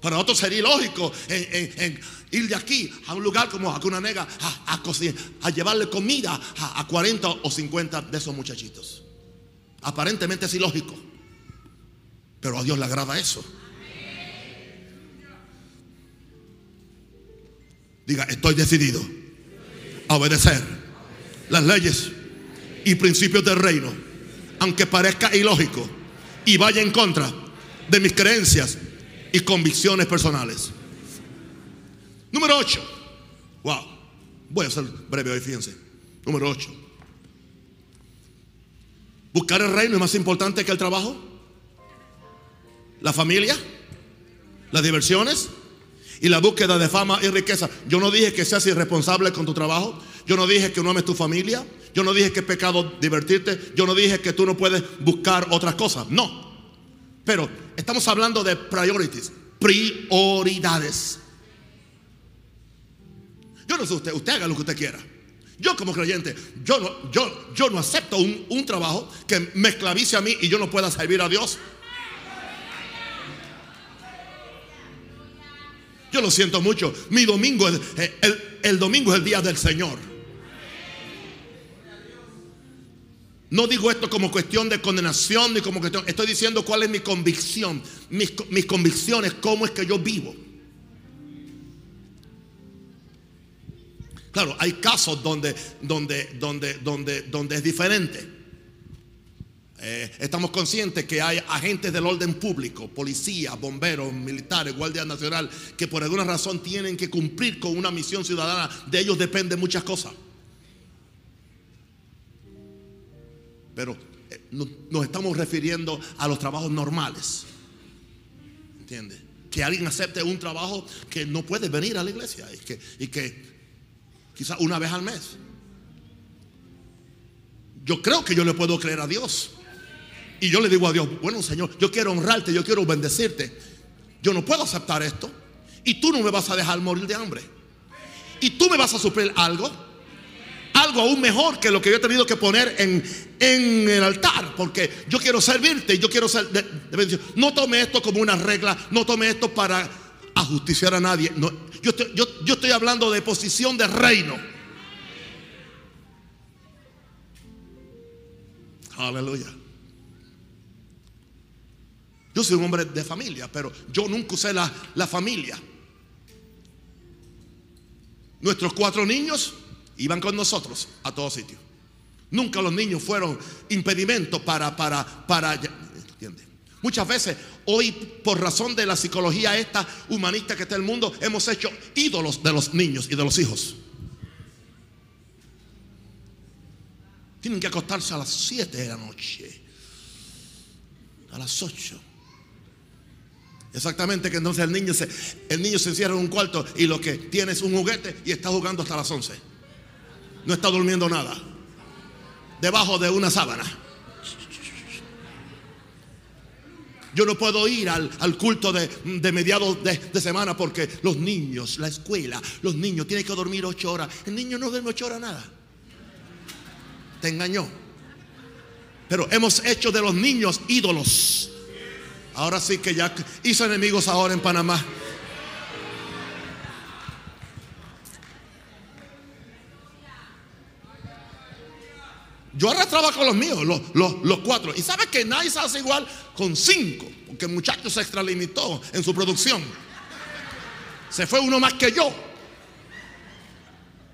[SPEAKER 1] Para otros sería ilógico en, ir de aquí a un lugar como a una nega a, a, llevarle comida a, a 40 o 50 de esos muchachitos. Aparentemente es ilógico. Pero a Dios le agrada eso. Diga, estoy decidido a obedecer las leyes y principios del reino, aunque parezca ilógico y vaya en contra de mis creencias y convicciones personales. Número 8. Wow. Voy a ser breve hoy, fíjense. Número 8. Buscar el reino es más importante que el trabajo. La familia. Las diversiones y la búsqueda de fama y riqueza. Yo no dije que seas irresponsable con tu trabajo. Yo no dije que no ames tu familia. Yo no dije que es pecado divertirte. Yo no dije que tú no puedes buscar otras cosas. No. Pero estamos hablando de priorities, prioridades. Yo no sé usted, usted haga lo que usted quiera. Yo como creyente, yo no, yo, yo no acepto un, un trabajo que me esclavice a mí y yo no pueda servir a Dios. Yo lo siento mucho. Mi domingo, es, eh, el, domingo es el día del Señor. No digo esto como cuestión de condenación ni como cuestión. Estoy diciendo cuál es mi convicción. Mis, mis, convicciones, cómo es que yo vivo. Claro, hay casos donde, donde, donde, donde, donde es diferente. Eh, estamos conscientes que hay agentes del orden público, policía, bomberos, militares, guardia nacional, que por alguna razón tienen que cumplir con una misión ciudadana. De ellos dependen muchas cosas. Pero eh, no, nos estamos refiriendo a los trabajos normales. ¿Entiendes? Que alguien acepte un trabajo que no puede venir a la iglesia y que, y que quizás una vez al mes. Yo creo que yo le puedo creer a Dios. Y yo le digo a Dios, bueno Señor, yo quiero honrarte, yo quiero bendecirte. Yo no puedo aceptar esto. Y tú no me vas a dejar morir de hambre. Y tú me vas a suplir algo. algo aún mejor que lo que yo he tenido que poner en, en el altar, porque yo quiero servirte yo quiero ser de, bendición. No tome esto como una regla, no tome esto para ajusticiar a nadie. Yo, estoy, yo, yo estoy hablando de posición de reino. Aleluya. Yo soy un hombre de familia, pero yo nunca usé la, la familia. Nuestros cuatro niños iban con nosotros a todos sitios. Nunca los niños fueron impedimento para, para, para, ¿entiendes? Muchas veces, hoy, por razón de la psicología esta humanista que está en el mundo, hemos hecho ídolos de los niños y de los hijos. Tienen que acostarse a las 7 de la noche, a las 8. Exactamente, que entonces el niño se, el niño se encierra en un cuarto y lo que tiene es un juguete y está jugando hasta las 11. No está durmiendo nada. Debajo de una sábana. Yo no puedo ir al, al culto de, de mediados de, de, semana porque los niños, la escuela, los niños tienen que dormir ocho horas. El niño no duerme ocho horas nada. Te engañó. Pero hemos hecho de los niños ídolos. Ahora sí que ya hizo enemigos ahora en Panamá. Yo arrastraba con los míos, los, los, los cuatro. Y sabes que nadie se hace igual con cinco, porque el muchacho se extralimitó en su producción. Se fue uno más que yo.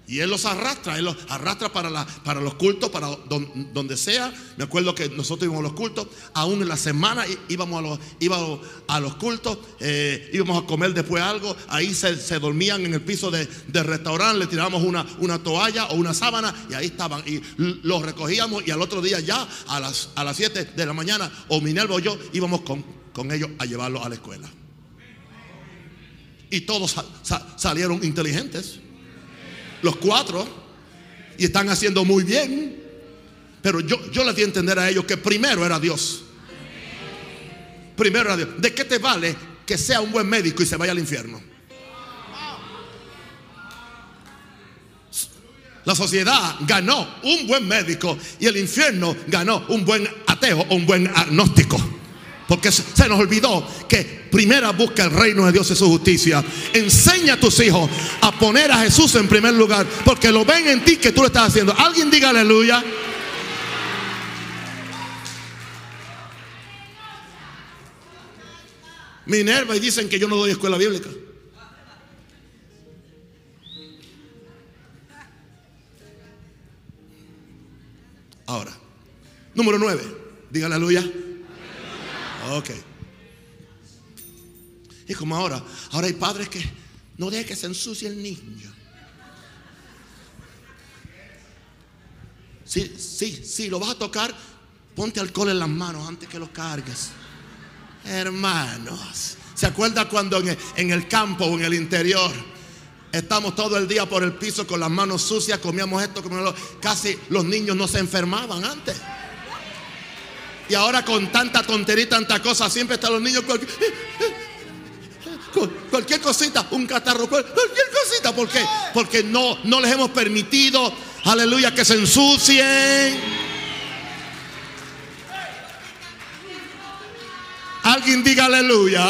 [SPEAKER 1] Y Él los arrastra, Él los arrastra para, los cultos, para don, donde sea. Me acuerdo que nosotros íbamos a los cultos, aún en la semana íbamos a los, cultos, eh, íbamos a comer después algo. Ahí se, dormían en el piso del de restaurante, le tirábamos una, toalla o una sábana y ahí estaban. Y los recogíamos y al otro día ya a las, a las 7 de la mañana, o Minerva o yo íbamos con, ellos a llevarlos a la escuela. Y todos sal, sal, salieron inteligentes los cuatro, y están haciendo muy bien. Pero yo, yo les di a entender a ellos que primero era Dios. Primero era Dios. ¿De qué te vale que sea un buen médico y se vaya al infierno? La sociedad ganó un buen médico y el infierno ganó un buen ateo o un buen agnóstico. Porque se nos olvidó que primero busca el reino de Dios y su justicia. Enseña a tus hijos a poner a Jesús en primer lugar. Porque lo ven en ti que tú lo estás haciendo. Alguien diga aleluya. Minerva y dicen que yo no doy escuela bíblica. Ahora, número nueve. Diga aleluya. Ok. Y como ahora, ahora hay padres que no dejen que se ensucie el niño. Sí, sí, sí, lo vas a tocar, ponte alcohol en las manos antes que lo cargues. Hermanos, ¿se acuerda cuando en el, campo o en el interior estamos todo el día por el piso con las manos sucias, comíamos esto, casi los niños no se enfermaban antes? Y ahora con tanta tontería y tanta cosa, siempre están los niños cualquier, cualquier cosita, un catarro, cualquier cosita. ¿Por qué? Porque no, no les hemos permitido, aleluya, que se ensucien. Alguien diga aleluya.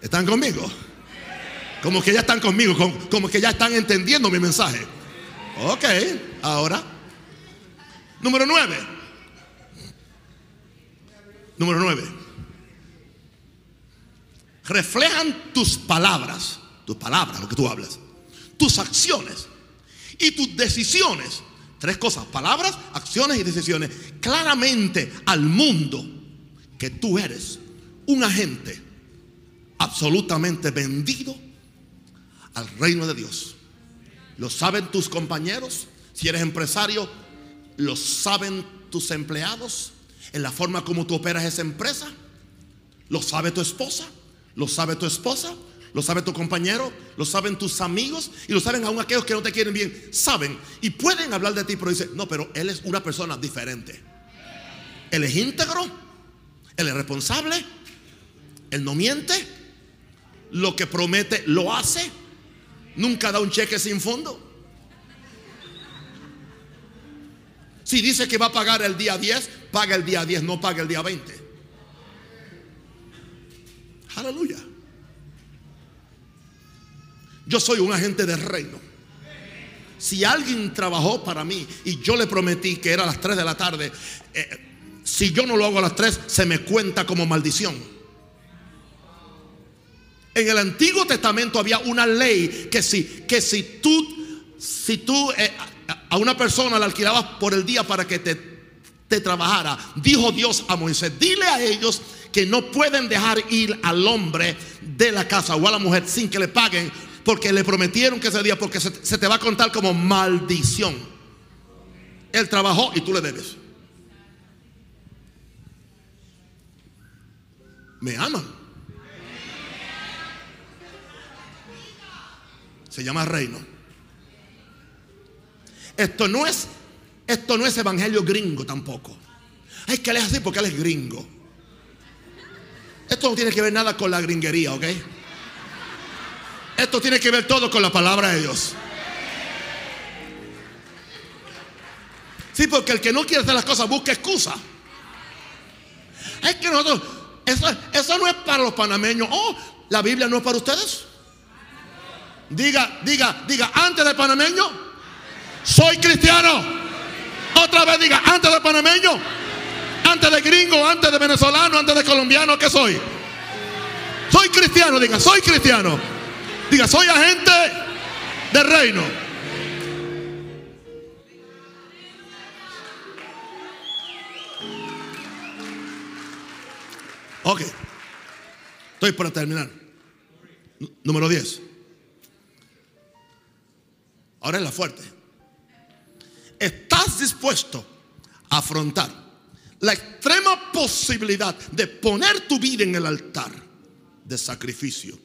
[SPEAKER 1] ¿Están conmigo? Como que ya están conmigo, como, que ya están entendiendo mi mensaje. Ok, ahora. Número nueve. Número nueve. Reflejan tus palabras, tus palabras, lo que tú hablas, tus acciones y tus decisiones. Tres cosas, palabras, acciones y decisiones. Claramente al mundo que tú eres un agente absolutamente vendido al reino de Dios. Lo saben tus compañeros, si eres empresario, lo saben tus empleados, en la forma como tú operas esa empresa, lo sabe tu esposa, lo sabe tu esposa, lo sabe tu compañero, lo saben tus amigos y lo saben aún aquellos que no te quieren bien, saben y pueden hablar de ti, pero dicen, no, pero él es una persona diferente. Él es íntegro, él es responsable, Él no miente. Lo que promete lo hace. Nunca da un cheque sin fondo. Si dice que va a pagar el día 10, paga el día 10, no paga el día 20. Aleluya. Yo soy un agente del reino. Si alguien trabajó para mí y yo le prometí que era a las 3 de la tarde, eh, si yo no lo hago a las 3, se me cuenta como maldición. En el Antiguo Testamento había una ley que si, que si tú, si tú eh, a una persona la alquilabas por el día para que te, te trabajara, dijo Dios a Moisés, dile a ellos que no pueden dejar ir al hombre de la casa o a la mujer sin que le paguen, porque le prometieron que ese día, porque se, se te va a contar como maldición. Él trabajó y tú le debes. Me aman. Se llama reino. Esto no es esto no es evangelio gringo tampoco. Hay que leer así porque él es gringo. Esto no tiene que ver nada con la gringuería, ¿ok? Esto tiene que ver todo con la palabra de Dios. Sí, porque el que no quiere hacer las cosas busca excusa. Es que nosotros, eso, eso no es para los panameños. Oh, la Biblia no es para ustedes. Diga, diga, diga, antes de panameño, soy cristiano. Otra vez diga, antes de panameño, antes de gringo, antes de venezolano, antes de colombiano, ¿qué soy? Soy cristiano, diga, soy cristiano. Diga, soy agente del reino. Ok. Estoy para terminar. Número 10. Ahora es la fuerte. ¿Estás dispuesto a afrontar la extrema posibilidad de poner tu vida en el altar de sacrificio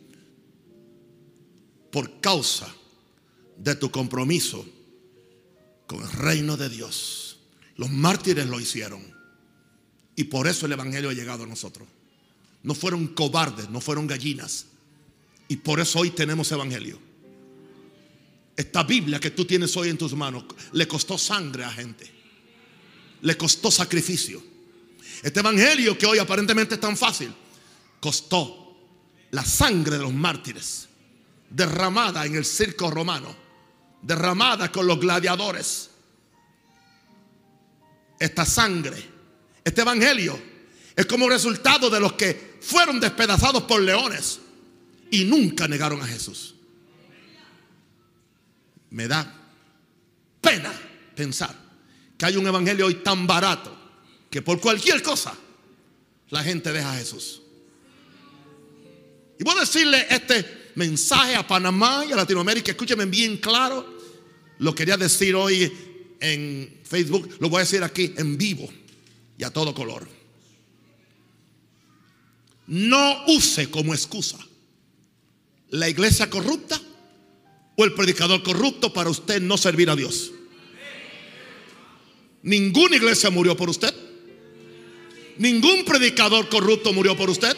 [SPEAKER 1] por causa de tu compromiso con el reino de Dios? Los mártires lo hicieron. Y por eso el Evangelio ha llegado a nosotros. No fueron cobardes, no fueron gallinas. Y por eso hoy tenemos Evangelio. Esta Biblia que tú tienes hoy en tus manos le costó sangre a gente. Le costó sacrificio. Este Evangelio que hoy aparentemente es tan fácil, costó la sangre de los mártires, derramada en el circo romano, derramada con los gladiadores. Esta sangre, este Evangelio es como resultado de los que fueron despedazados por leones y nunca negaron a Jesús. Me da pena pensar que hay un evangelio hoy tan barato que por cualquier cosa la gente deja a Jesús. Y voy a decirle este mensaje a Panamá y a Latinoamérica, escúcheme bien claro. Lo quería decir hoy en Facebook, lo voy a decir aquí en vivo y a todo color. No use como excusa la iglesia corrupta o el predicador corrupto para usted no servir a Dios. Ninguna iglesia murió por usted. Ningún predicador corrupto murió por usted.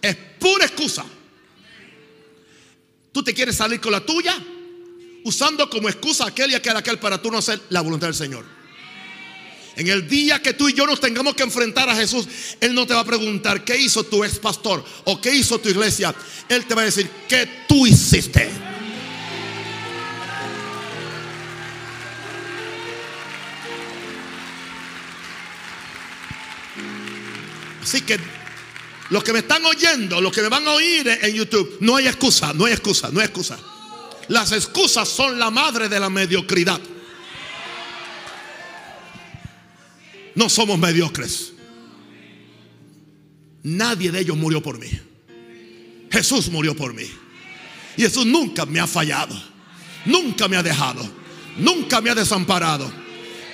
[SPEAKER 1] Es pura excusa. Tú te quieres salir con la tuya usando como excusa aquel y aquel, aquel para tú no hacer la voluntad del Señor. En el día que tú y yo nos tengamos que enfrentar a Jesús, Él no te va a preguntar qué hizo tu ex pastor o qué hizo tu iglesia. Él te va a decir qué tú hiciste. Así que los que me están oyendo, los que me van a oír en YouTube, no hay excusa, no hay excusa, no hay excusa. Las excusas son la madre de la mediocridad. No somos mediocres. Nadie de ellos murió por mí. Jesús murió por mí. Y Jesús nunca me ha fallado. Nunca me ha dejado. Nunca me ha desamparado.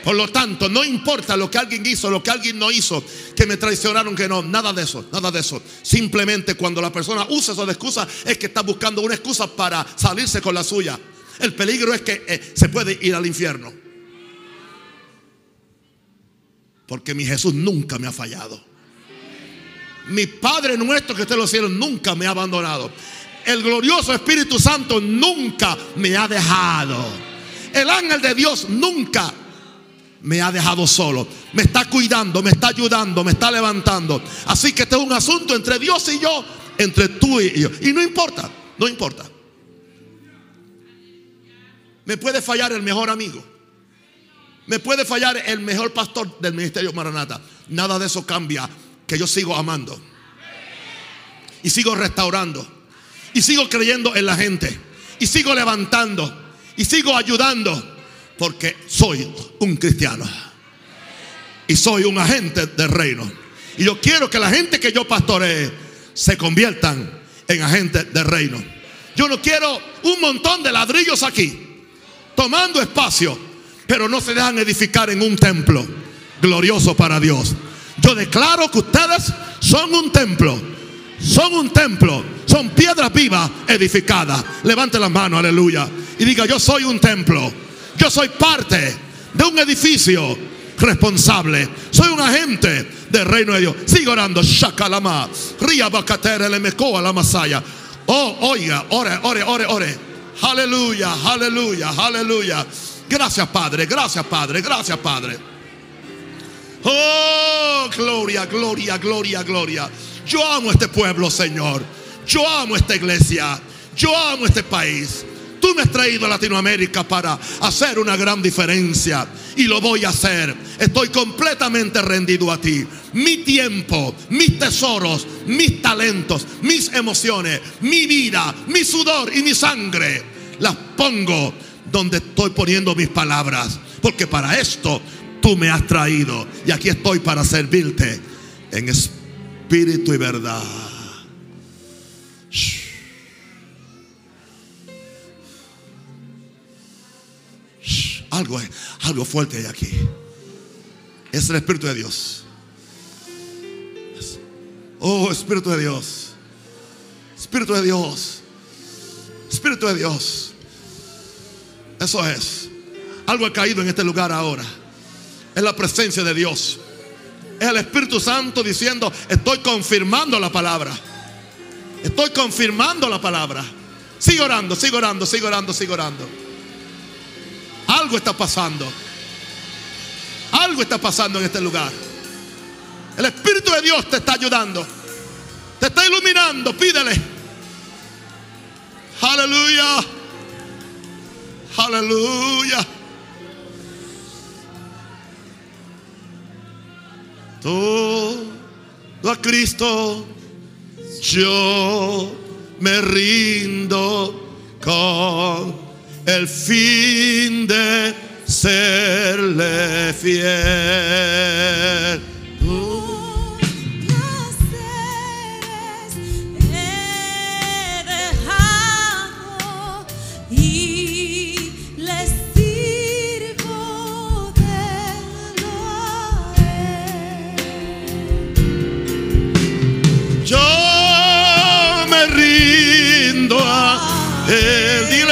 [SPEAKER 1] Por lo tanto, no importa lo que alguien hizo, lo que alguien no hizo, que me traicionaron, que no, nada de eso, nada de eso. Simplemente cuando la persona usa esa excusa es que está buscando una excusa para salirse con la suya. El peligro es que eh, se puede ir al infierno. Porque mi Jesús nunca me ha fallado. Mi Padre nuestro que está en los cielos nunca me ha abandonado. El glorioso Espíritu Santo nunca me ha dejado. El ángel de Dios nunca me ha dejado solo. Me está cuidando, me está ayudando, me está levantando. Así que este es un asunto entre Dios y yo, entre tú y yo. Y no importa, no importa. Me puede fallar el mejor amigo. Me puede fallar el mejor pastor del ministerio Maranata. Nada de eso cambia. Que yo sigo amando. Y sigo restaurando. Y sigo creyendo en la gente. Y sigo levantando. Y sigo ayudando. Porque soy un cristiano. Y soy un agente del reino. Y yo quiero que la gente que yo pastoree se conviertan en agentes del reino. Yo no quiero un montón de ladrillos aquí. Tomando espacio pero no se dejan edificar en un templo glorioso para Dios. Yo declaro que ustedes son un templo, son un templo, son piedras vivas edificadas. Levante las manos, aleluya, y diga, yo soy un templo, yo soy parte de un edificio responsable, soy un agente del reino de Dios. Sigo orando, shakalama, ria bacatere le mecoa la. Oh, oiga, ore, ore, ore, ore. Aleluya, aleluya, aleluya. Gracias, Padre. Gracias, Padre. Gracias, Padre. Oh, gloria, gloria, gloria, gloria. Yo amo este pueblo, Señor. Yo amo esta iglesia. Yo amo este país. Tú me has traído a Latinoamérica para hacer una gran diferencia. Y lo voy a hacer. Estoy completamente rendido a ti. Mi tiempo, mis tesoros, mis talentos, mis emociones, mi vida, mi sudor y mi sangre. Las pongo donde estoy poniendo mis palabras. Porque para esto tú me has traído. Y aquí estoy para servirte en espíritu y verdad. Algo, algo fuerte hay aquí. Es el Espíritu de Dios. Oh, Espíritu de Dios. Espíritu de Dios. Espíritu de Dios. Eso es. Algo ha caído en este lugar ahora. Es la presencia de Dios. Es el Espíritu Santo diciendo, estoy confirmando la palabra. Estoy confirmando la palabra. Sigue orando, sigue orando, sigue orando, sigue orando. Algo está pasando. Algo está pasando en este lugar. El Espíritu de Dios te está ayudando. Te está iluminando. Pídele. Aleluya. Aleluya. Todo a Cristo yo me rindo con el fin de serle fiel. Yo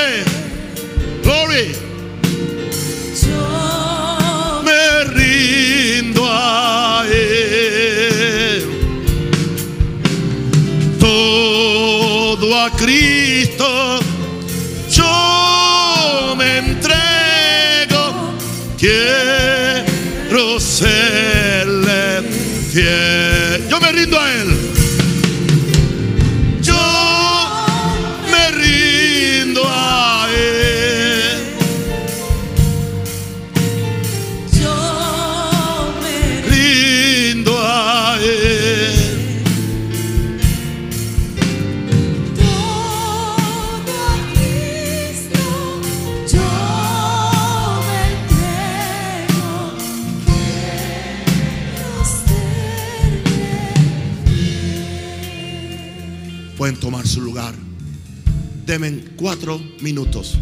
[SPEAKER 1] minutos.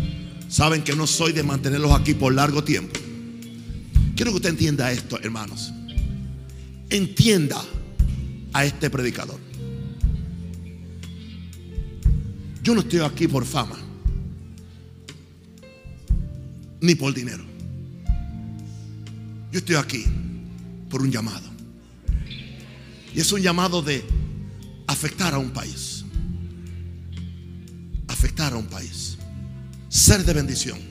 [SPEAKER 1] Saben que no soy de mantenerlos aquí por largo tiempo. Quiero que usted entienda esto, hermanos. Entienda a este predicador. Yo no estoy aquí por fama, ni por dinero. Yo estoy aquí por un llamado. Y es un llamado de afectar a un país. Afectar a un país. Ser de bendición.